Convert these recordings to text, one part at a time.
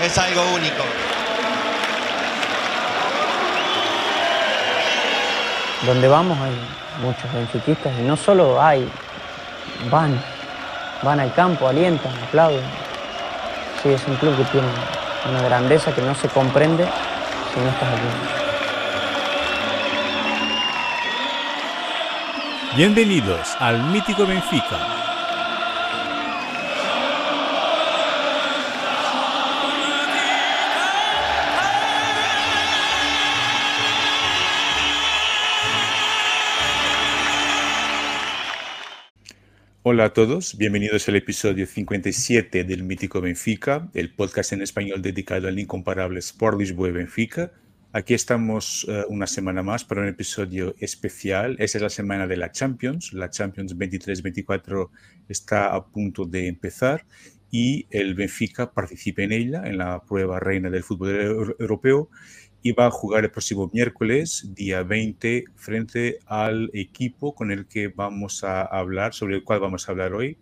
es algo único. Donde vamos hay muchos benfiquistas y no solo hay, van, van al campo, alientan, aplauden. Sí, es un club que tiene una grandeza que no se comprende si no estás aquí. Bienvenidos al mítico Benfica Hola a todos, bienvenidos al episodio 57 del Mítico Benfica, el podcast en español dedicado al incomparable Sport Lisboa Benfica. Aquí estamos eh, una semana más para un episodio especial. Esa es la semana de la Champions. La Champions 23-24 está a punto de empezar y el Benfica participa en ella, en la prueba reina del fútbol europeo y va a jugar el próximo miércoles, día 20, frente al equipo con el que vamos a hablar, sobre el cual vamos a hablar hoy.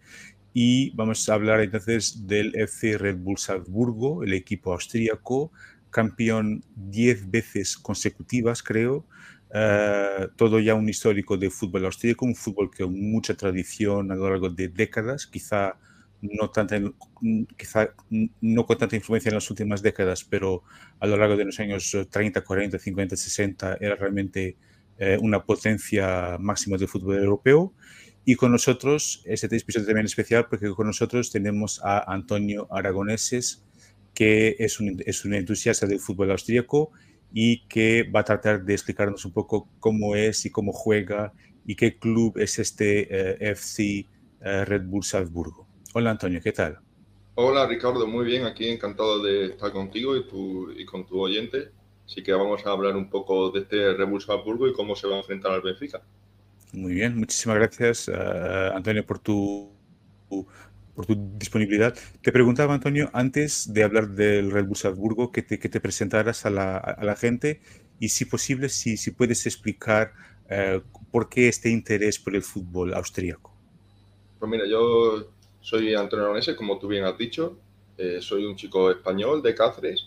Y vamos a hablar entonces del FC Red Bull Salzburgo, el equipo austríaco, campeón 10 veces consecutivas, creo. Eh, todo ya un histórico de fútbol austríaco, un fútbol que con mucha tradición a lo largo de décadas, quizá no tanta, quizá no con tanta influencia en las últimas décadas, pero a lo largo de los años 30, 40, 50, 60 era realmente eh, una potencia máxima del fútbol europeo. Y con nosotros, este episodio también especial porque con nosotros tenemos a Antonio Aragoneses, que es un, es un entusiasta del fútbol austríaco y que va a tratar de explicarnos un poco cómo es y cómo juega y qué club es este eh, FC eh, Red Bull Salzburgo. Hola Antonio, ¿qué tal? Hola Ricardo, muy bien, aquí encantado de estar contigo y, tu, y con tu oyente. Así que vamos a hablar un poco de este Rebus Salzburgo y cómo se va a enfrentar al Benfica. Muy bien, muchísimas gracias uh, Antonio por tu, por tu disponibilidad. Te preguntaba Antonio, antes de hablar del Red Bull Salzburgo, que te, que te presentaras a la, a la, gente y si posible, si, si puedes explicar uh, por qué este interés por el fútbol austríaco. Pues mira, yo soy Antonio Aronese, como tú bien has dicho. Eh, soy un chico español de Cáceres.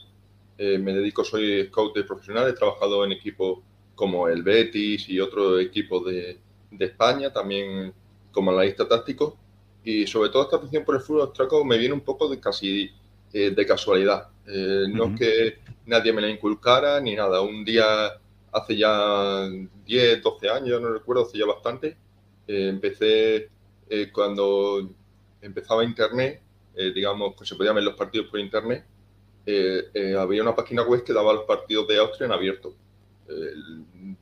Eh, me dedico, soy scout de profesional. He trabajado en equipos como el Betis y otros equipos de, de España, también como analista táctico. Y sobre todo esta afición por el fútbol austriaco me viene un poco de casi eh, de casualidad. No es que nadie me la inculcara ni nada. Un día, hace ya 10, 12 años, no recuerdo, hace ya bastante, empecé cuando empezaba Internet, eh, digamos, que se podían ver los partidos por Internet, eh, eh, había una página web que daba los partidos de Austria en abierto.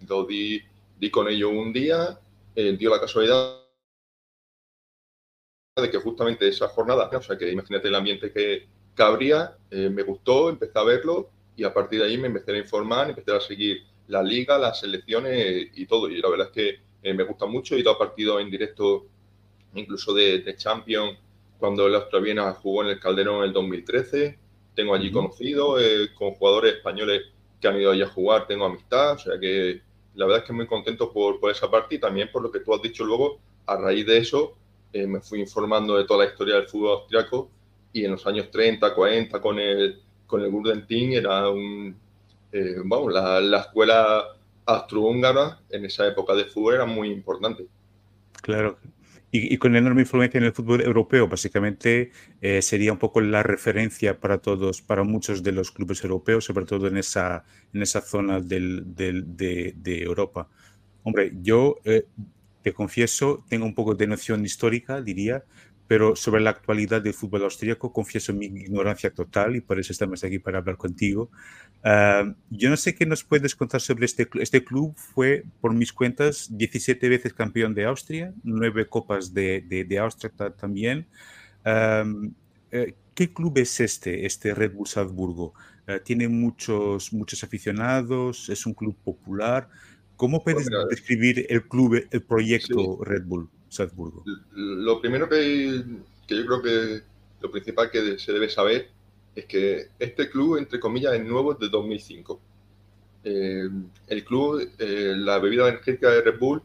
lo di, di, con ello un día, dio la casualidad de que justamente esa jornada, o sea que imagínate el ambiente que, que habría, me gustó, empecé a verlo y a partir de ahí me empecé a informar, empecé a seguir la liga, las selecciones y todo. Y la verdad es que me gusta mucho, he ido a partidos en directo incluso de, de Champions, cuando el Austraviena jugó en el Calderón en el 2013. Tengo allí conocido eh, con jugadores españoles que han ido allí a jugar, tengo amistad, o sea que la verdad es que muy contento por, por esa parte y también por lo que tú has dicho luego, a raíz de eso eh, me fui informando de toda la historia del fútbol austriaco y en los años 30, 40 con el, con el Gurden Team era un, eh, vamos, la, la escuela austrohúngara en esa época de fútbol era muy importante. Claro, y, con enorme influencia en el fútbol europeo. Básicamente eh, sería un poco la referencia para todos, para muchos de los clubes europeos, sobre todo en esa, en esa zona del, del, de, de, Europa. Hombre, yo eh, te confieso, tengo un poco de noción histórica, diría, pero sobre la actualidad del fútbol austríaco confieso mi ignorancia total y por eso estamos aquí para hablar contigo. Uh, yo no sé qué nos puedes contar sobre este, este club. Fue, por mis cuentas, 17 veces campeón de Austria, nueve copas de, de, de Austria también. Uh, ¿Qué club es este, este Red Bull Salzburgo? Uh, ¿Tiene muchos, muchos aficionados? ¿Es un club popular? ¿Cómo puedes bueno, describir el club, el proyecto sí. Red Bull? Salzburgo? Lo primero que, que, yo creo que lo principal que se debe saber es que este club, entre comillas, es nuevo desde 2005. Eh, el club, eh, la bebida energética de Red Bull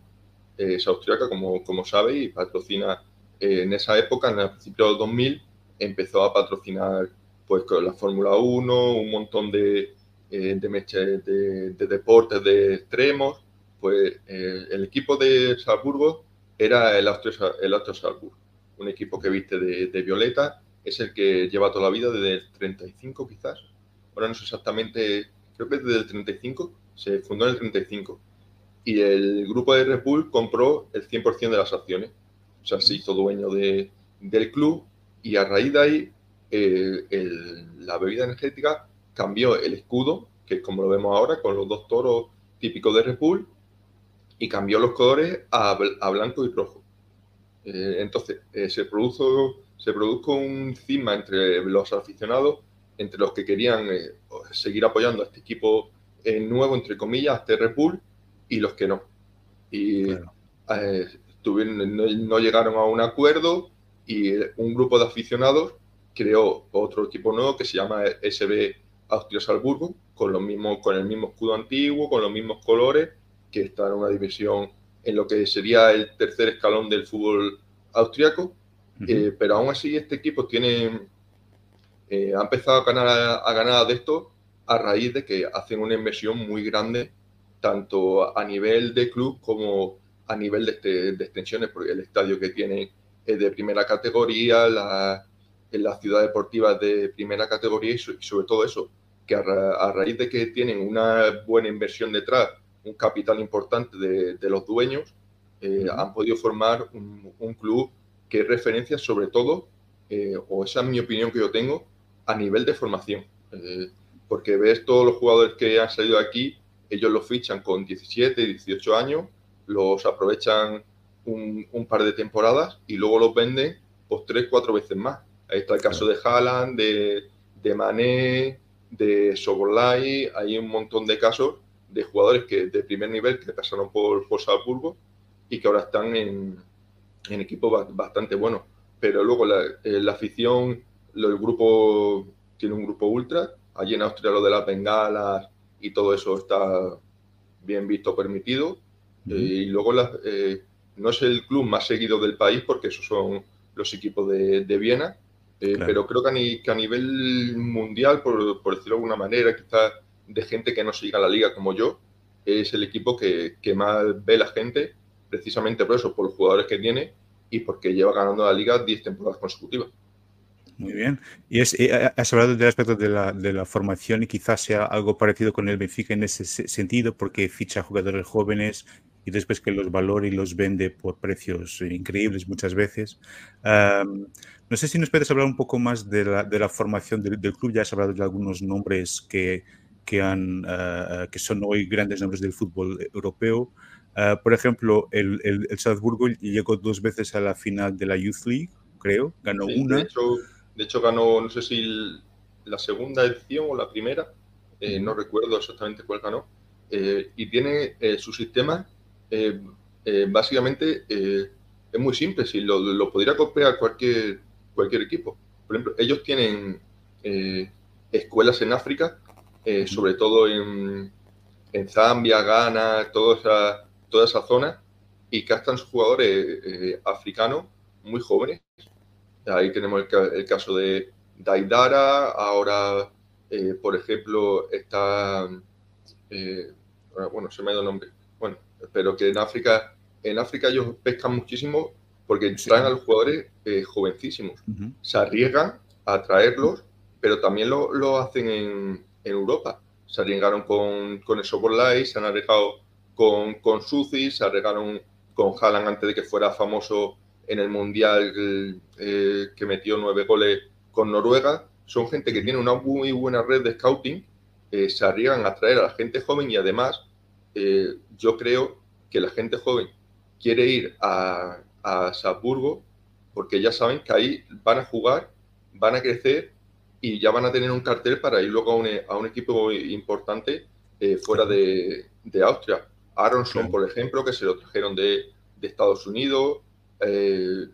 eh, es austriaca, como, como sabe, y patrocina en esa época, en el principio del 2000, empezó a patrocinar pues con la Fórmula 1, un montón de, de, de, de, deportes de extremos. Pues el equipo de Salzburgo era el Austria, el un equipo que viste de, violeta, es el que lleva toda la vida desde el 35 quizás, ahora no sé exactamente, creo que desde el 35, se fundó en el 35, y el grupo de Red compró el 100% de las acciones, o sea, se hizo dueño de, del club y a raíz de ahí la bebida energética cambió el escudo, que es como lo vemos ahora, con los dos toros típicos de Red y cambió los colores a, a blanco y rojo. Eh, entonces, eh, se, produjo, se produjo un cisma entre los aficionados, entre los que querían eh, seguir apoyando a este equipo nuevo, entre comillas, este Red Bull, y los que no. Y claro. tuvieron, no, no, llegaron a un acuerdo y un grupo de aficionados creó otro equipo nuevo que se llama SB Austria Salzburgo, con, los mismos, con el mismo escudo antiguo, con los mismos colores, que está en una división en lo que sería el tercer escalón del fútbol austriaco, uh -huh. eh, pero aún así este equipo tiene, eh, ha empezado a ganar, a ganar de esto a raíz de que hacen una inversión muy grande, tanto a nivel de club como a nivel de, este, de extensiones, porque el estadio que tienen es de primera categoría, la, en la ciudad deportiva de primera categoría y sobre todo eso, que a, ra a raíz de que tienen una buena inversión detrás, un capital importante de, de los dueños, eh, han podido formar un, un, club que es referencia sobre todo, eh, o esa es mi opinión que yo tengo, a nivel de formación. Eh, porque ves todos los jugadores que han salido aquí, ellos los fichan con 17, 18 años, los aprovechan un, un par de temporadas y luego los venden pues tres, cuatro veces más. Ahí está el caso de Haaland, de, de Mané, de Sobolay, hay un montón de casos de jugadores que de primer nivel que pasaron por, por Salzburgo y que ahora están en, en equipos bastante buenos. Pero luego la, eh, la afición, lo, el grupo tiene un grupo ultra, allí en Austria lo de las bengalas y todo eso está bien visto, permitido. Eh, y luego la, eh, no es el club más seguido del país porque esos son los equipos de, de Viena, eh, claro. pero creo que a, ni, que a nivel mundial, por, por, decirlo de alguna manera, quizás de gente que no siga la liga como yo, es el equipo que, que, más ve la gente, precisamente por eso, por los jugadores que tiene y porque lleva ganando la liga 10 temporadas consecutivas. Muy bien. Y es, eh, has hablado del aspecto de la, de la, formación y quizás sea algo parecido con el Benfica en ese sentido, porque ficha jugadores jóvenes y después que los valora y los vende por precios increíbles muchas veces. No sé si nos puedes hablar un poco más de la, de la formación del, del, club. Ya has hablado de algunos nombres que, que, han, uh, que son hoy grandes nombres del fútbol europeo. Uh, por ejemplo, el, el, el, Salzburgo llegó dos veces a la final de la Youth League, creo. Ganó sí, una. De hecho, de hecho, ganó, no sé si la segunda edición o la primera, eh, no recuerdo exactamente cuál ganó. Eh, y tiene eh, su sistema, básicamente, es muy simple. Si lo, lo podría copiar cualquier, cualquier equipo. Por ejemplo, ellos tienen escuelas en África, sobre todo en, en Zambia, Ghana, toda esa, toda esa zona, y captan sus jugadores africanos muy jóvenes. Ahí tenemos el, el caso de Daidara, ahora, eh, por ejemplo, está, eh, bueno, se me ha ido el nombre, bueno, pero que en África, en África ellos pescan muchísimo porque traen a los jugadores jovencísimos, se arriesgan a traerlos, pero también lo, lo hacen en, en, Europa. Se arriesgaron con, con el Soborlai, se han arriesgado con, con Suzy, se arriesgaron con Haaland antes de que fuera famoso en el Mundial eh, que metió nueve goles con Noruega. Son gente que tiene una muy buena red de scouting, eh, se arriesgan a traer a la gente joven y además eh, yo creo que la gente joven quiere ir a, a Salzburgo porque ya saben que ahí van a jugar, van a crecer y ya van a tener un cartel para ir luego a un, a un equipo importante fuera de, de Austria. Aronson, por ejemplo, que se lo trajeron de, de Estados Unidos, eh,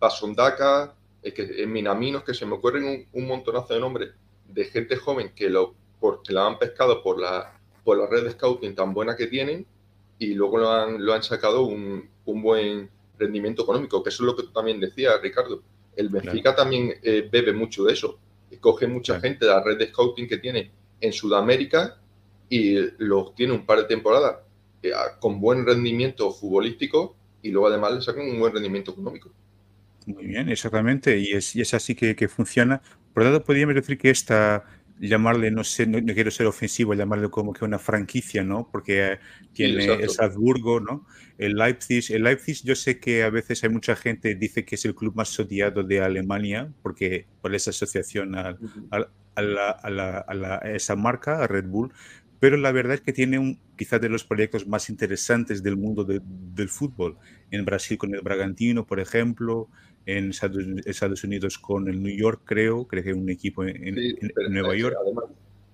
Pasondaka, es que en Minaminos, que se me ocurren un, un, montonazo de nombres de gente joven que lo porque la han pescado por la, por la red de scouting tan buena que tienen y luego lo han, lo han sacado un, un buen rendimiento económico, que eso es lo que tú también decías, Ricardo. El Benfica claro. también eh, bebe mucho de eso. Coge mucha gente de la red de scouting que tiene en Sudamérica y los tiene un par de temporadas eh, con buen rendimiento futbolístico y luego además le sacan un buen rendimiento económico. Muy bien, exactamente, y es, y es así que, que, funciona. Por lo tanto, podríamos decir que esta, llamarle, no sé, no, no, quiero ser ofensivo, llamarle como que una franquicia, ¿no? Porque tiene sí, el Salzburgo, ¿no? El Leipzig, el Leipzig yo sé que a veces hay mucha gente que dice que es el club más odiado de Alemania, porque por esa asociación a, a, a, la, a la, esa marca, a Red Bull, pero la verdad es que tiene un, quizás de los proyectos más interesantes del mundo de, del fútbol. En Brasil con el Bragantino, por ejemplo, en Estados Unidos con el New York, creo, creo que un equipo en, sí, en, en Nueva York. Además,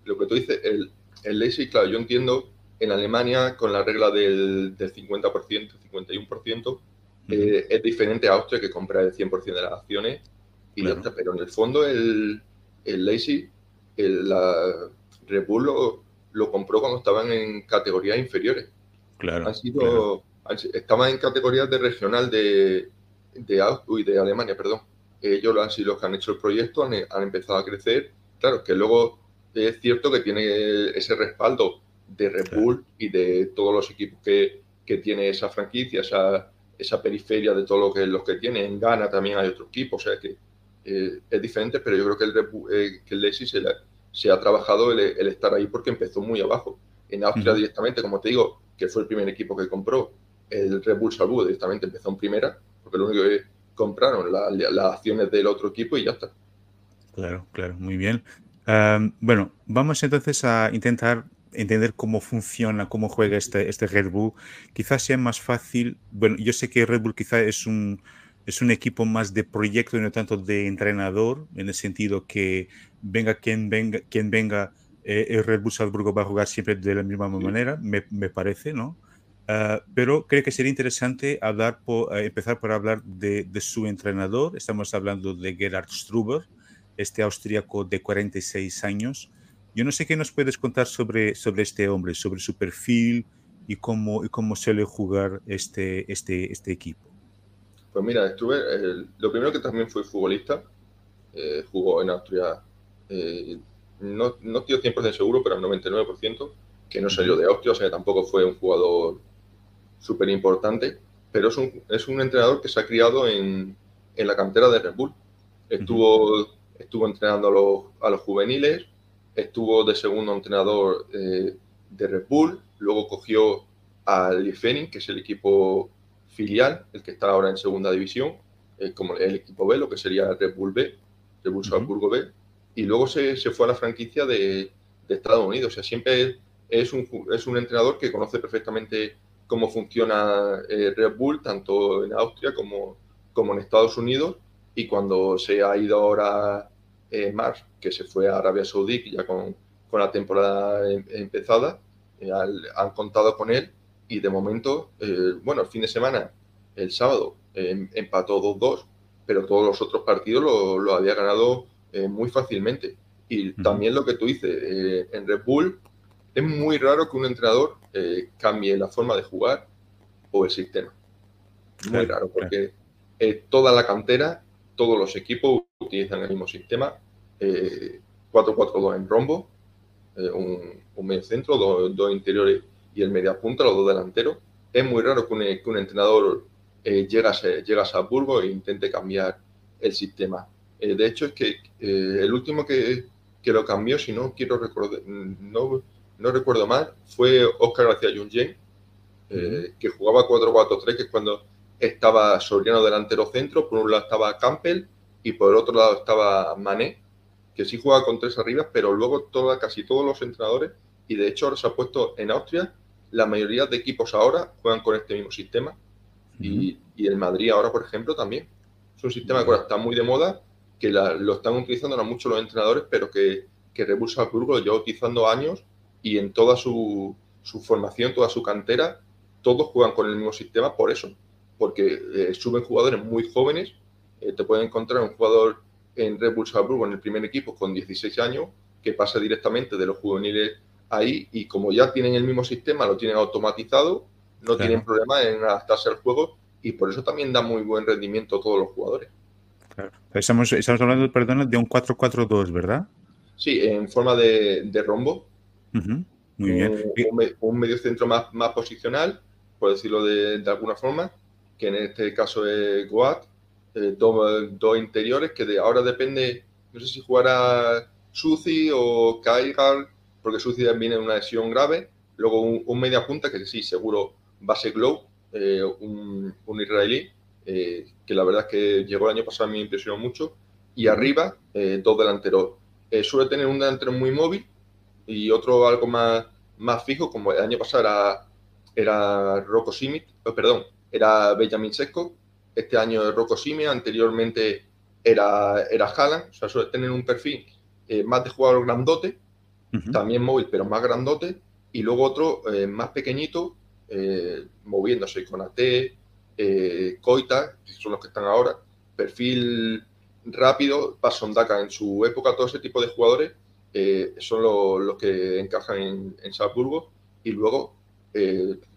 lo que tú dices, el, el Leipzig, claro, yo entiendo en Alemania con la regla del, del 50%, 51%, uh -huh. eh, es diferente a Austria que compra el 100% de las acciones, y claro. otra, pero en el fondo el, el Leipzig, el, la Red Bull lo, lo compró cuando estaban en categorías inferiores. Claro. Han sido, claro. estaban en categorías de regional de, de, uy, de Alemania, perdón. Ellos han sido los que han hecho el proyecto, han, han, empezado a crecer. Claro, que luego es cierto que tiene ese respaldo de Red Bull claro. y de todos los equipos que, que tiene esa franquicia, esa, esa periferia de todo lo que, los que tiene. En Ghana también hay otro equipo, o sea que eh, es diferente, pero yo creo que el, Red Bull, eh, que el Leipzig se, la, se ha trabajado el, el, estar ahí porque empezó muy abajo. En Austria directamente, como te digo, que fue el primer equipo que compró, el Red Bull Salzburgo directamente empezó en primera, porque lo único que compraron las la acciones del otro equipo y ya está. Claro, claro, muy bien. Um, bueno, vamos entonces a intentar entender cómo funciona, cómo juega este, este Red Bull. Quizás sea más fácil, bueno, yo sé que Red Bull quizás es un, es un equipo más de proyecto y no tanto de entrenador, en el sentido que venga quien venga, quien venga eh, el Red Bull Salzburgo va a jugar siempre de la misma manera, me, me parece, ¿no? Uh, pero creo que sería interesante hablar por, uh, empezar por hablar de, de, su entrenador. Estamos hablando de Gerhard Struber, este austríaco de 46 años. Yo no sé qué nos puedes contar sobre, sobre este hombre, sobre su perfil y cómo, y cómo suele jugar este, este, este equipo. Pues mira, estuve, eh, lo primero que también fue futbolista, eh, jugó en Austria, eh, no, no estoy 100% seguro, pero al 99%, que no salió de Austria, o sea, tampoco fue un jugador súper importante, pero es un, es un entrenador que se ha criado en, en la cantera de Red Bull. Estuvo, uh -huh. estuvo entrenando a los, a los, juveniles, estuvo de segundo entrenador eh, de Red Bull, luego cogió al Liefering, que es el equipo filial, el que está ahora en segunda división, eh, como el equipo B, lo que sería Red Bull B, Red Bull Salzburgo uh -huh. B, y luego se, se, fue a la franquicia de, de, Estados Unidos. O sea, siempre es un, es un entrenador que conoce perfectamente cómo funciona eh, Red Bull, tanto en Austria como, como en Estados Unidos, y cuando se ha ido ahora eh, Mars, que se fue a Arabia Saudí, ya con, con la temporada em, empezada, eh, han contado con él. Y de momento, eh, bueno, el fin de semana, el sábado, eh, empató 2-2, pero todos los otros partidos lo, lo había ganado eh, muy fácilmente. Y también lo que tú dices, en Red Bull es muy raro que un entrenador eh, cambie la forma de jugar o el sistema. Muy raro, porque claro. toda la cantera, todos los equipos utilizan el mismo sistema, 4-4-2 en rombo, un, un medio centro, dos, dos interiores y el media punta, los dos delanteros. Es muy raro que un, que un entrenador eh, llegas, llegas a Burgos e intente cambiar el sistema. de hecho, es que el último que, que, lo cambió, si no quiero recordar, no, no recuerdo mal, fue Oscar García Junyen, que jugaba 4-4-3, que es cuando estaba Soriano delantero centro, por un lado estaba Campbell y por el otro lado estaba Mané, que sí juega con tres arriba, pero luego toda, casi todos los entrenadores, y de hecho ahora se ha puesto en Austria, la mayoría de equipos ahora juegan con este mismo sistema, y, el Madrid ahora, por ejemplo, también. Es un sistema que ahora está muy de moda, que lo están utilizando ahora mucho los entrenadores, pero que, que Red Bull Salzburgo lo lleva utilizando años y en toda su, su formación, toda su cantera, todos juegan con el mismo sistema por eso, porque eh, suben jugadores muy jóvenes. Eh, te pueden encontrar un jugador en Red Bull Salzburgo en el primer equipo con 16 años que pasa directamente de los juveniles ahí y como ya tienen el mismo sistema, lo tienen automatizado, no tienen problema en adaptarse al juego y por eso también da muy buen rendimiento a todos los jugadores. Estamos, estamos hablando, perdón, de un 4-4-2, ¿verdad? Sí, en forma de, rombo. Muy bien. Un, medio centro más, más posicional, por decirlo de, de alguna forma, que en este caso es Goat, eh, dos, interiores que de ahora depende, no sé si jugará Suzy o Kaigar, porque Suzy viene en una lesión grave. Luego un, media punta que sí, seguro va a ser Glow, eh, un, israelí, eh, que la verdad es que llegó el año pasado, me impresionó mucho. Y arriba, dos delanteros. suele tener un delantero muy móvil y otro algo más, más fijo, como el año pasado era, era Rocco Simit, perdón, era Benjamin Seco, este año es Rocco Simia, anteriormente era, era Haaland, o sea, suele tener un perfil eh, más de jugador grandote, también móvil, pero más grandote, y luego otro eh, más pequeñito, eh, moviéndose con AT, Coita, que son los que están ahora, perfil rápido, Pasondaka en su época, todo ese tipo de jugadores son los que encajan en, en Salzburgo, y luego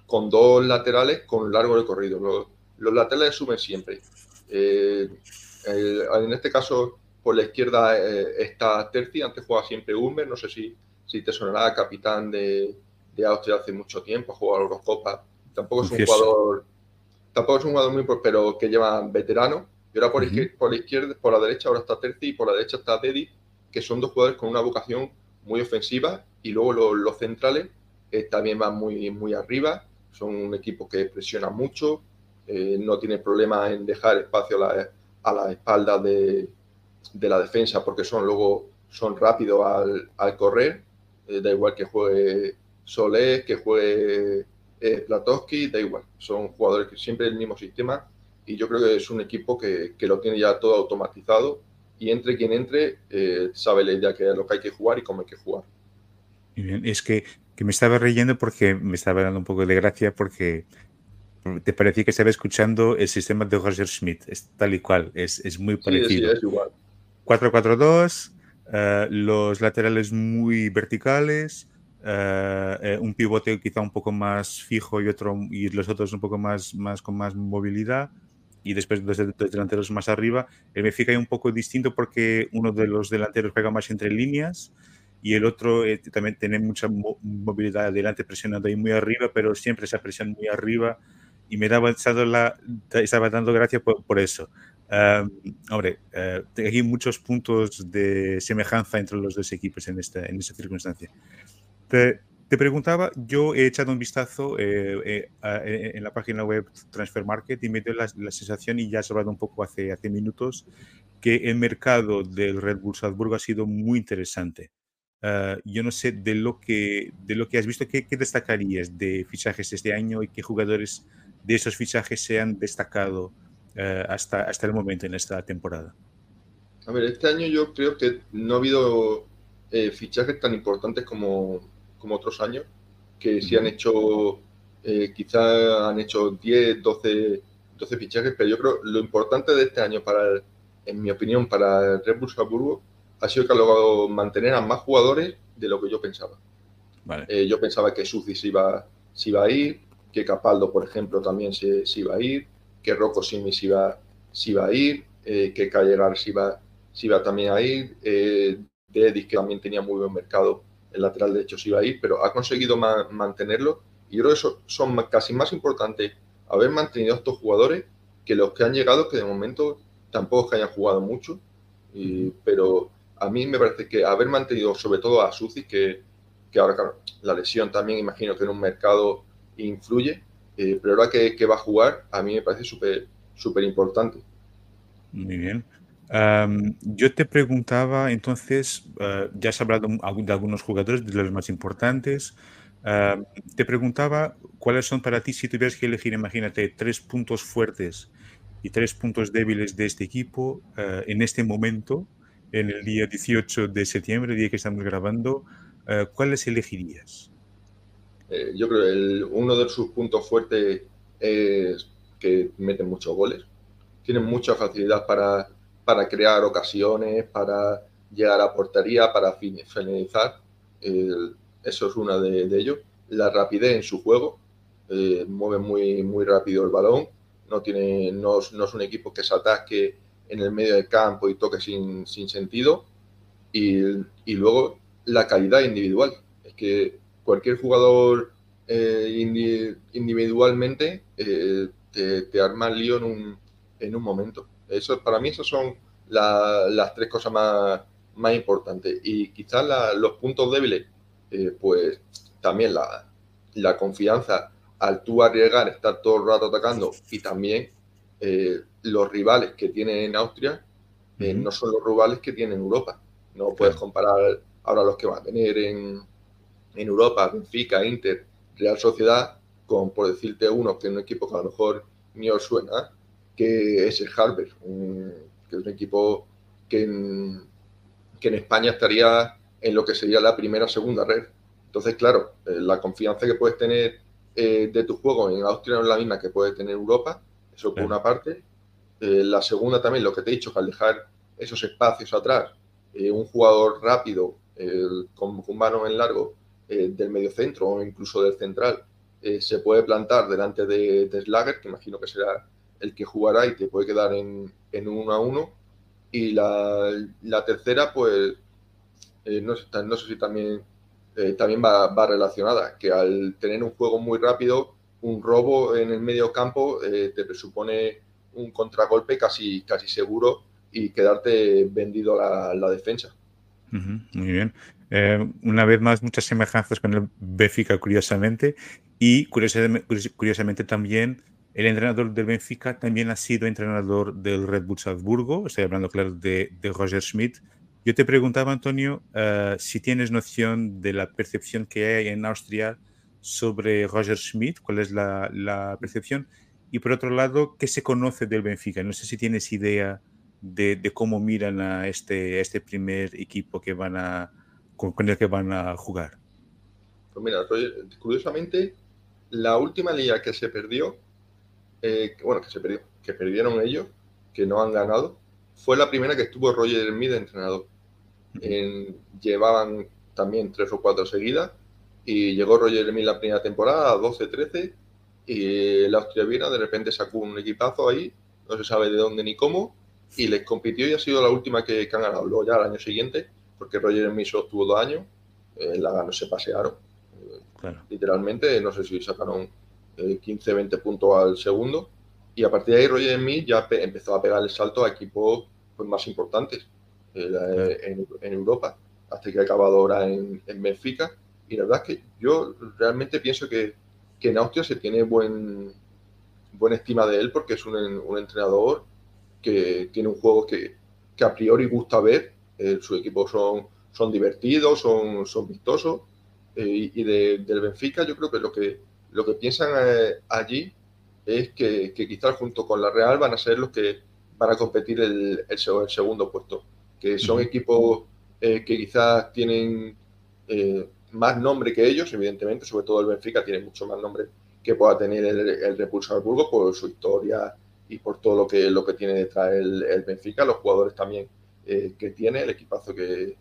con dos laterales con largo recorrido. Los laterales suben siempre. Eh, en este caso, por la izquierda eh, está Terzi, antes jugaba siempre Humber, no sé si, si te sonará, capitán de, de Austria hace mucho tiempo, ha jugado Eurocopa. Tampoco es un jugador, tampoco es un jugador muy, pero que lleva veterano. Y ahora por, por la izquierda, por la derecha ahora está Terzi y por la derecha está Dedi, que son dos jugadores con una vocación muy ofensiva y luego los, centrales eh, también van muy, muy arriba, son un equipo que presiona mucho, eh, no tiene problema en dejar espacio a la, a espalda de, de, la defensa porque son luego son rápidos al, correr, eh, da igual que juegue Solé, que juegue Platowski, da igual, son jugadores que siempre el mismo sistema y yo creo que es un equipo que, que lo tiene ya todo automatizado y entre quien entre eh, sabe la idea que es lo que hay que jugar y cómo hay que jugar. Bien. Es que, que, me estaba reyendo porque me estaba dando un poco de gracia porque te parecía que estaba escuchando el sistema de Roger Schmidt, es tal y cual, es, es muy parecido. Sí, es igual. 4-4-2, uh, los laterales muy verticales, uh, un pivote quizá un poco más fijo y otro y los otros un poco más, más con más movilidad y después los, delanteros más arriba. El Benfica es un poco distinto porque uno de los delanteros juega más entre líneas y el otro eh, también tiene mucha movilidad adelante presionando ahí muy arriba, pero siempre esa presión muy arriba y me daba, la, estaba dando gracias por, eso. hombre, uh, hay muchos puntos de semejanza entre los dos equipos en esta, en esta circunstancia. Te, te preguntaba, yo he echado un vistazo eh, eh, en la página web Transfer Market y me dio la, la, sensación, y ya has hablado un poco hace, hace minutos, que el mercado del Red Bull Salzburgo ha sido muy interesante. Uh, yo no sé de lo que, de lo que has visto, ¿qué, ¿qué, destacarías de fichajes este año y qué jugadores de esos fichajes se han destacado eh, hasta, hasta el momento en esta temporada? A ver, este año yo creo que no ha habido eh, fichajes tan importantes como, como, otros años, que sí han hecho, eh, quizá han hecho 10, 12, 12 fichajes, pero yo creo lo importante de este año, para en mi opinión, para el Red Bull Salzburgo, ha sido que ha logrado mantener a más jugadores de lo que yo pensaba. Vale. yo pensaba que Suzy se iba, se iba a ir, que Capaldo, por ejemplo, también se, iba a ir, que Rocco Simi se iba, se iba a ir, eh, que Callegar se iba, se iba también a ir, eh, Dedis, que también tenía muy buen mercado, el lateral de hecho se iba a ir, pero ha conseguido mantenerlo y yo creo que eso son casi más importantes haber mantenido a estos jugadores que los que han llegado, que de momento tampoco que hayan jugado mucho, pero a mí me parece que haber mantenido sobre todo a Suci, que, que ahora claro, la lesión también imagino que en un mercado influye, eh, pero ahora que, que, va a jugar, a mí me parece súper súper importante. Muy bien. Yo te preguntaba, entonces, uh, ya has hablado de algunos jugadores, de los más importantes. Te preguntaba cuáles son para ti, si tuvieras que elegir, imagínate, tres puntos fuertes y tres puntos débiles de este equipo uh, en este momento, en el día 18 de septiembre, día que estamos grabando, ¿cuáles elegirías? Eh, yo creo que uno de sus puntos fuertes es que meten muchos goles. Tienen mucha facilidad para, para crear ocasiones, para llegar a portería, para finalizar. eso es una de, ellos. La rapidez en su juego. Eh, mueve muy, muy rápido el balón. No, tiene, no, no, es un equipo que se atasque en el medio del campo y toque sin, sin sentido. Y, y, luego la calidad individual. Es que cualquier jugador eh, individualmente eh, te, arma el lío en un, en un momento. Eso, para mí, esas son las tres cosas más, más importantes. Y quizás los puntos débiles, eh, pues también la, la, confianza al tú arriesgar, estar todo el rato atacando y también eh, los rivales que tiene en Austria eh, no son los rivales que tiene en Europa. No puedes comparar ahora los que va a tener en, en Europa, Benfica, Inter, Real Sociedad, con, por decirte uno, que es un equipo que a lo mejor ni os suena, que es el Harvard, que es un equipo que en, que en España estaría en lo que sería la primera o segunda red. Entonces, claro, eh, la confianza que puedes tener eh, de tu juego en Austria no es la misma que puedes tener en Europa, eso por una parte. Eh, la segunda también, lo que te he dicho, que al dejar esos espacios atrás, un jugador rápido, con, un mano en largo del medio centro o incluso del central, eh, se puede plantar delante de, de, Slager, que imagino que será el que jugará y te puede quedar en, en un 1 a 1. Y la, la tercera, pues, eh, no, sé, no, sé, si también, eh, también va, va, relacionada, que al tener un juego muy rápido, un robo en el medio campo te presupone un contragolpe casi, casi seguro y quedarte vendido la, la defensa. Uh muy bien. Eh, una vez más, muchas semejanzas con el Benfica, curiosamente. Y curiosamente, también el entrenador del Benfica también ha sido entrenador del Red Bull Salzburgo. Estoy hablando, claro, de, de Roger Schmidt. Yo te preguntaba, Antonio, uh, si tienes noción de la percepción que hay en Austria sobre Roger Schmidt, cuál es la, percepción. Y por otro lado, ¿qué se conoce del Benfica? No sé si tienes idea de, cómo miran a este, a este primer equipo que van a, con el que van a jugar. Pues mira, curiosamente, la última liga que se perdió, eh, bueno, que se perdió, que perdieron ellos, que no han ganado, fue la primera que estuvo Roger Smith de entrenador. En, llevaban también tres o cuatro seguidas y llegó Roger Smith la primera temporada, 12-13, y el Austria Viena de repente sacó un equipazo ahí, no se sabe de dónde ni cómo, y les compitió y ha sido la última que, que han ganado. Luego ya el año siguiente, porque Roger Smith solo dos años, eh, la ganó, se pasearon Claro. Literalmente, no sé si sacaron 15, 20 puntos al segundo. Y a partir de ahí, Roger Smith ya empezó a pegar el salto a equipos pues, más importantes eh, claro. en, en, Europa, hasta que ha acabado ahora en, en, Benfica. Y la verdad es que yo realmente pienso que, que en Austria se tiene buen, buena estima de él porque es un, un entrenador que tiene un juego que, que a priori gusta ver. Eh, sus equipos son, son divertidos, son, son vistosos eh, y de, del Benfica, yo creo que lo que, lo que piensan eh, allí es que, que, quizás junto con la Real van a ser los que van a competir el, el, el segundo puesto, que son equipos eh, que quizás tienen eh, más nombre que ellos, evidentemente, sobre todo el Benfica tiene mucho más nombre que pueda tener el, el Repulsor Burgos por su historia y por todo lo que, lo que tiene detrás el, el Benfica, los jugadores también eh, que tiene, el equipazo que,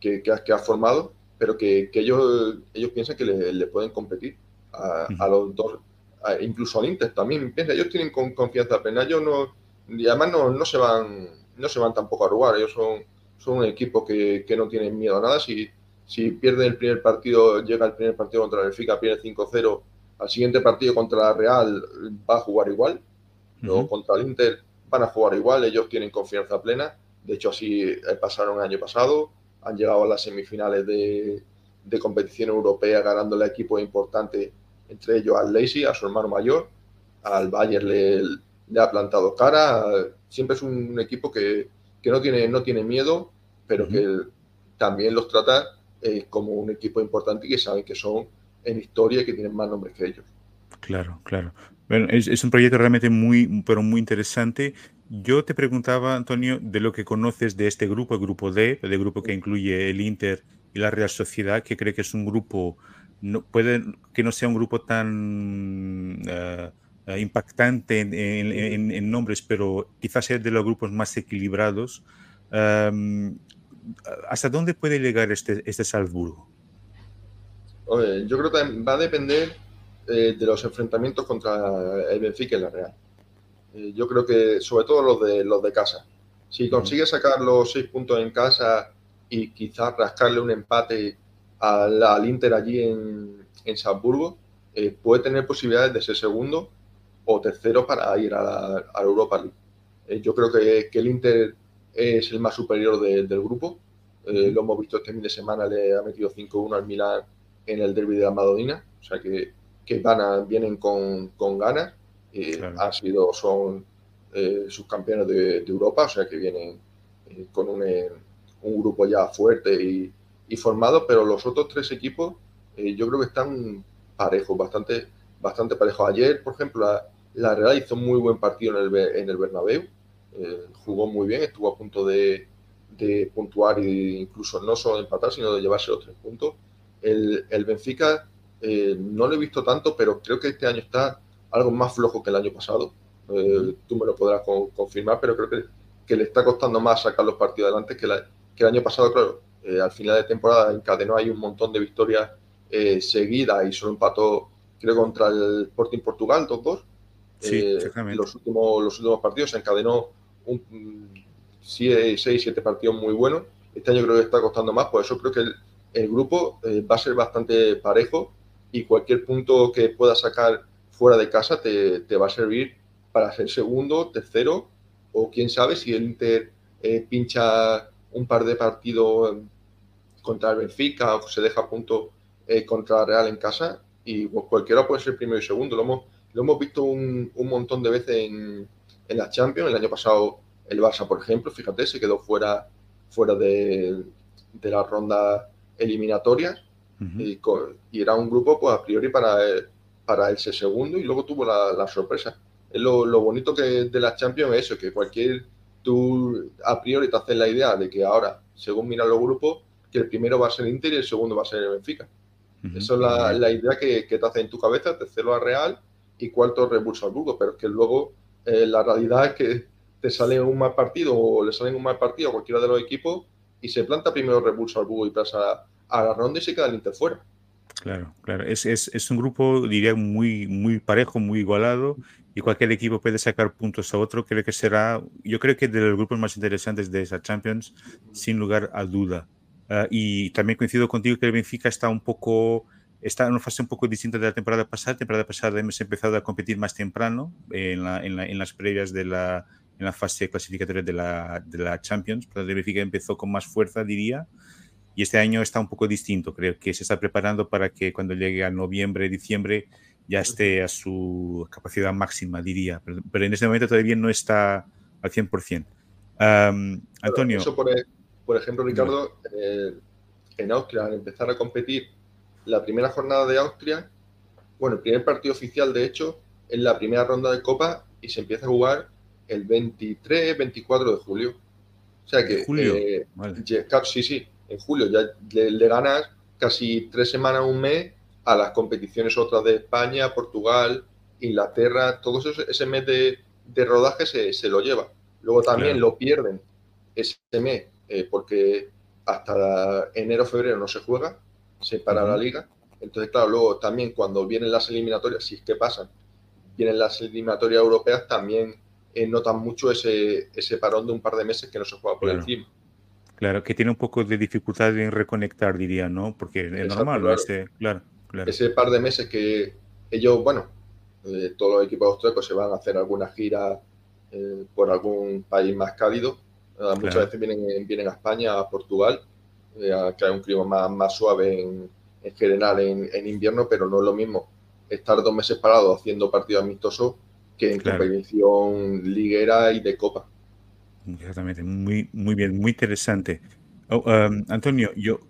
que, que, ha, que ha formado pero que, que ellos, ellos piensan que le, le pueden competir a, uh -huh. a los dos, a, incluso al Inter también. Piensa, ellos tienen con, confianza plena, ellos no, y además no, no, se van, no se van tampoco a arrugar, ellos son, son un equipo que, que no tienen miedo a nada, si, si pierde el primer partido, llega el primer partido contra el Benfica, pierde 5-0, al siguiente partido contra la Real va a jugar igual, Luego contra el Inter van a jugar igual, ellos tienen confianza plena. De hecho, así pasaron el año pasado, han llegado a las semifinales de, de competición europea ganándole a equipos importantes, entre ellos al Leipzig, a su hermano mayor, al Bayern le, le ha plantado cara. Siempre es un equipo que, que no, tiene, no tiene miedo, pero que también los trata eh, como un equipo importante y que saben que son en historia y que tienen más nombres que ellos. Claro, claro. Bueno, es, es, un proyecto realmente muy, pero muy interesante. Yo te preguntaba, Antonio, de lo que conoces de este grupo, el grupo D, el grupo que incluye el Inter y la Real Sociedad, que cree que es un grupo, no, puede que no sea un grupo tan uh, impactante en, en, en, nombres, pero quizás sea de los grupos más equilibrados. Um, ¿Hasta dónde puede llegar este, este Salzburgo? Oye, yo creo que va a depender eh, de los enfrentamientos contra el Benfica y la Real. Eh, yo creo que sobre todo los de, los de casa. Si consigue sacar los seis puntos en casa y quizás rascarle un empate al, al Inter allí en, en Salzburgo, eh, puede tener posibilidades de ser segundo o tercero para ir a la, a Europa League. Eh, yo creo que, que, el Inter es el más superior de, del grupo. Eh, lo hemos visto este fin de semana, le ha metido 5-1 al Milan en el derby de la Madonina. O sea que, que ganan, vienen con, con ganas. Claro. Han sido, son eh, subcampeones de, de, Europa, o sea que vienen eh, con un, un, grupo ya fuerte y, y, formado, pero los otros tres equipos eh, yo creo que están parejos, bastante, bastante parejos. Ayer, por ejemplo, la, la Real hizo un muy buen partido en el, en el Bernabéu, jugó muy bien, estuvo a punto de, de puntuar e incluso no solo de empatar, sino de llevarse los tres puntos. El, el Benfica no lo he visto tanto, pero creo que este año está algo más flojo que el año pasado. Eh, tú me lo podrás con, confirmar, pero creo que, que, le está costando más sacar los partidos adelante que, la, que el año pasado. Claro, eh, al final de temporada encadenó ahí un montón de victorias eh, seguidas y solo empató, creo, contra el Sporting Portugal, 2-2. Sí, los, últimos, los últimos partidos se encadenó un 6-7 partidos muy buenos. Este año creo que está costando más, por eso creo que el, el grupo va a ser bastante parejo y cualquier punto que pueda sacar fuera de casa te, te, va a servir para ser segundo, tercero, o quién sabe si el Inter eh, pincha un par de partidos contra el Benfica o se deja a punto eh, contra el Real en casa y pues, cualquiera puede ser primero y segundo. Lo hemos, lo hemos visto un, un, montón de veces en, en la Champions. El año pasado el Barça, por ejemplo, fíjate, se quedó fuera, fuera de, de la ronda eliminatoria uh -huh. y, con, y, era un grupo pues a priori para... Para ese segundo y luego tuvo la, la sorpresa. Es lo, lo, bonito que de la Champions es eso, que cualquier, tú a priori te haces la idea de que ahora, según miran los grupos, que el primero va a ser Inter y el segundo va a ser el Benfica. Uh -huh. Esa es la, la idea que, que, te hace en tu cabeza, tercero a Real y cuarto Red Bull Salzburgo, pero es que luego eh, la realidad es que te sale un mal partido o le sale un mal partido a cualquiera de los equipos y se planta primero Red Bull Salzburgo y pasa a la ronda y se queda el Inter fuera. Claro, claro. Es, es, es, un grupo, diría, muy, muy parejo, muy igualado y cualquier equipo puede sacar puntos a otro. Creo que será, yo creo que de los grupos más interesantes de esa Champions, sin lugar a duda. Uh, y también coincido contigo que el Benfica está un poco, está en una fase un poco distinta de la temporada pasada. La temporada pasada hemos empezado a competir más temprano en, la, en las previas de la, en la fase clasificatoria de la, de la Champions. Pero el Benfica empezó con más fuerza, diría y este año está un poco distinto. Creo que se está preparando para que cuando llegue a noviembre, diciembre, ya esté a su capacidad máxima, diría. Pero, pero en este momento todavía no está al 100%. Um, Antonio. Eso, por, por ejemplo, Ricardo, eh, en Austria, al empezar a competir la primera jornada de Austria, bueno, el primer partido oficial, de hecho, es la primera ronda de Copa y se empieza a jugar el 23, 24 de julio. O sea que. Julio. Eh, vale. Sí, sí en julio ya le, le, ganas casi tres semanas, un mes a las competiciones otras de España, Portugal, Inglaterra, todo eso, ese mes de, de rodaje se, se, lo lleva. Luego también claro. lo pierden ese mes eh, porque hasta enero, febrero no se juega, se para uh -huh. la liga. Entonces, claro, luego también cuando vienen las eliminatorias, si es que pasan, vienen las eliminatorias europeas, también eh, notan mucho ese, ese parón de un par de meses que no se juega por claro. encima. Claro, que tiene un poco de dificultad en reconectar, diría, ¿no? Porque es Exacto, normal, claro. Este, claro, claro. Ese par de meses que ellos, bueno, Eh, todos los equipos austriacos se van a hacer alguna gira eh, por algún país más cálido. Muchas veces vienen, vienen a España, a Portugal, que hay un clima más, más suave en, en general en, en, invierno, pero no es lo mismo estar dos meses parado haciendo partidos amistosos que en competición liguera y de copa. Exactamente, muy, muy bien, muy interesante. Oh, um, Antonio, yo,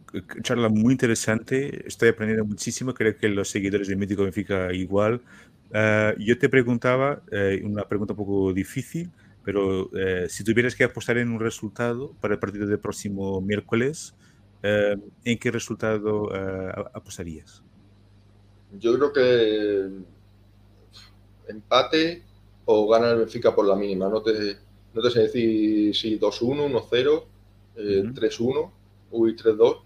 charla muy interesante, estoy aprendiendo muchísimo, creo que los seguidores de Mítico Benfica igual. Uh, yo te preguntaba, uh, una pregunta un poco difícil, pero uh, si tuvieras que apostar en un resultado para el partido del próximo miércoles, ¿en qué resultado apostarías? Yo creo que empate o gana el Benfica por la mínima. No te, no te sé decir si 2-1, 1-0 eh, 3-1, uy, 3-2,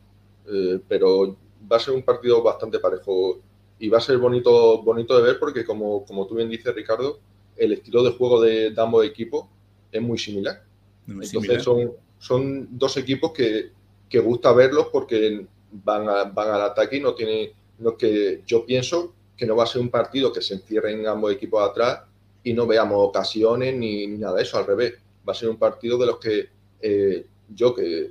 eh, pero va a ser un partido bastante parejo y va a ser bonito, bonito de ver porque, como, como tú bien dices, Ricardo, el estilo de juego de, ambos equipos es muy similar. Entonces Son, son dos equipos que, que gusta verlos porque van, van al ataque y no tiene lo que yo pienso que no va a ser un partido que se encierren ambos equipos atrás y no veamos ocasiones ni, nada de eso, al revés. Va a ser un partido de los que eh, yo que,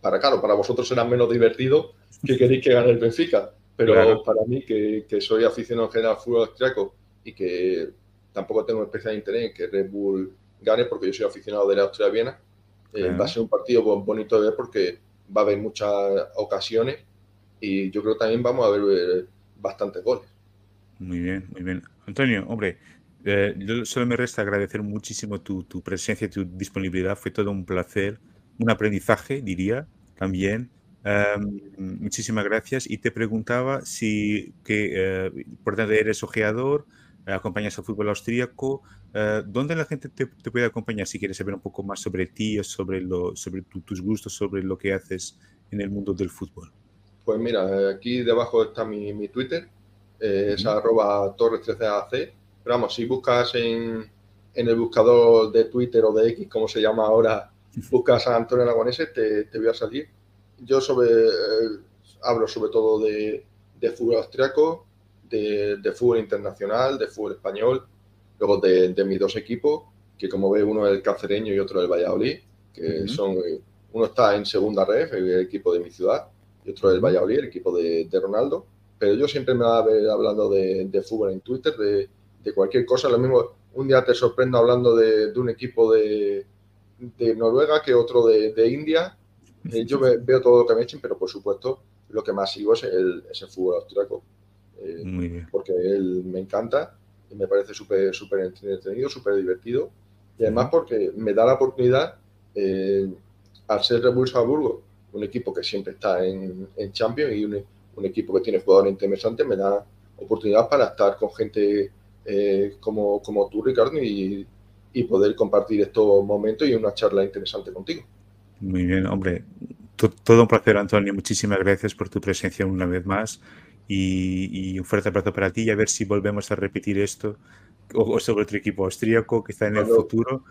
para claro, para vosotros será menos divertido que queréis que gane el Benfica, pero para mí, que, que, soy aficionado en general al fútbol austriaco y que tampoco tengo especial interés en que Red Bull gane, porque yo soy aficionado de la Austria-Viena, eh, va a ser un partido bonito de ver porque va a haber muchas ocasiones y yo creo que también vamos a ver eh, bastantes goles. Muy bien, muy bien. Antonio, hombre, eh, solo me resta agradecer muchísimo tu, tu presencia, tu disponibilidad. Fue todo un placer un aprendizaje, diría, también. muchísimas gracias. Y te preguntaba si, que, eh, por tanto, eres ojeador, acompañas al fútbol austríaco. Uh, ¿Dónde la gente te, te, puede acompañar si quieres saber un poco más sobre ti o sobre, lo, sobre tus gustos, sobre lo que haces en el mundo del fútbol? Pues mira, aquí debajo está mi, mi Twitter, eh, es arroba torres13ac. Pero vamos, si buscas en, en, el buscador de Twitter o de X, como se llama ahora, buscas a Antonio Aragonese, te, te voy a salir. Yo sobre, eh, hablo sobre todo de, de fútbol austriaco, de, de, fútbol internacional, de fútbol español, luego de, de, mis dos equipos, que como ve uno es el Cacereño y otro el Valladolid, que uh -huh. son, uno está en segunda red, el equipo de mi ciudad, y otro es el Valladolid, el equipo de, de Ronaldo. Pero yo siempre me voy a ver hablando de, de fútbol en Twitter, de, de, cualquier cosa. Lo mismo, un día te sorprendo hablando de, un equipo de, de Noruega que otro de, de India. Eh, yo me, veo todo lo que me echen, pero por supuesto lo que más sigo es el, es el fútbol austriaco. Eh, porque él me encanta y me parece súper súper entretenido, súper divertido. Y además porque me da la oportunidad, eh, al ser Red Bull Salzburgo, un equipo que siempre está en, en Champions y un, un, equipo que tiene jugadores interesantes, me da oportunidad para estar con gente eh, como, como tú, Ricardo, y, y poder compartir estos momentos y una charla interesante contigo. Muy bien, hombre. Todo un placer, Antonio. Muchísimas gracias por tu presencia una vez más y, y un fuerte abrazo para ti y a ver si volvemos a repetir esto o, sobre otro equipo austríaco que está en cuando, el futuro.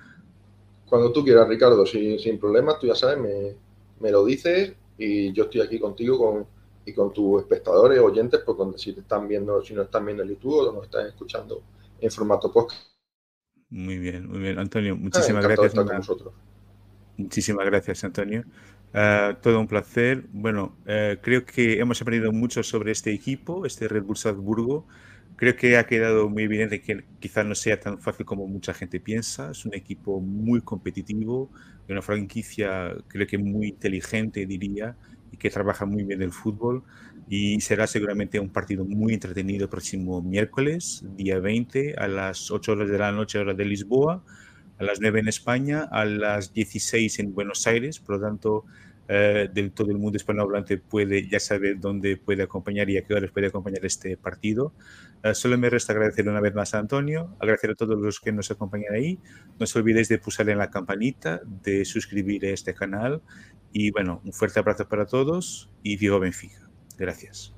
Cuando tú quieras, Ricardo, sin, sin problemas, tú ya sabes, me, me, lo dices y yo estoy aquí contigo con, y con tus espectadores, oyentes, porque si te están viendo, si no están viendo el YouTube o nos están escuchando en formato podcast. Muy bien, muy bien. Antonio, muchísimas gracias. Con Muchísimas gracias, Antonio. Uh, todo un placer. Bueno, uh, creo que hemos aprendido mucho sobre este equipo, este Red Bull Salzburgo. Creo que ha quedado muy evidente que quizás no sea tan fácil como mucha gente piensa. Es un equipo muy competitivo, una franquicia creo que muy inteligente, diría, y que trabaja muy bien el fútbol. Y será seguramente un partido muy entretenido el próximo miércoles, día 20, a las 8 horas de la noche, hora de Lisboa a las 9 en España, a las 16 en Buenos Aires, por lo tanto, eh, del todo el mundo hispanohablante puede ya saber dónde puede acompañar y a qué horas puede acompañar este partido. Eh, solo me resta agradecer una vez más a Antonio, agradecer a todos los que nos acompañan ahí. No os olvidéis de pulsar en la campanita, de suscribir a este canal y bueno, un fuerte abrazo para todos y Viva Benfica. Gracias.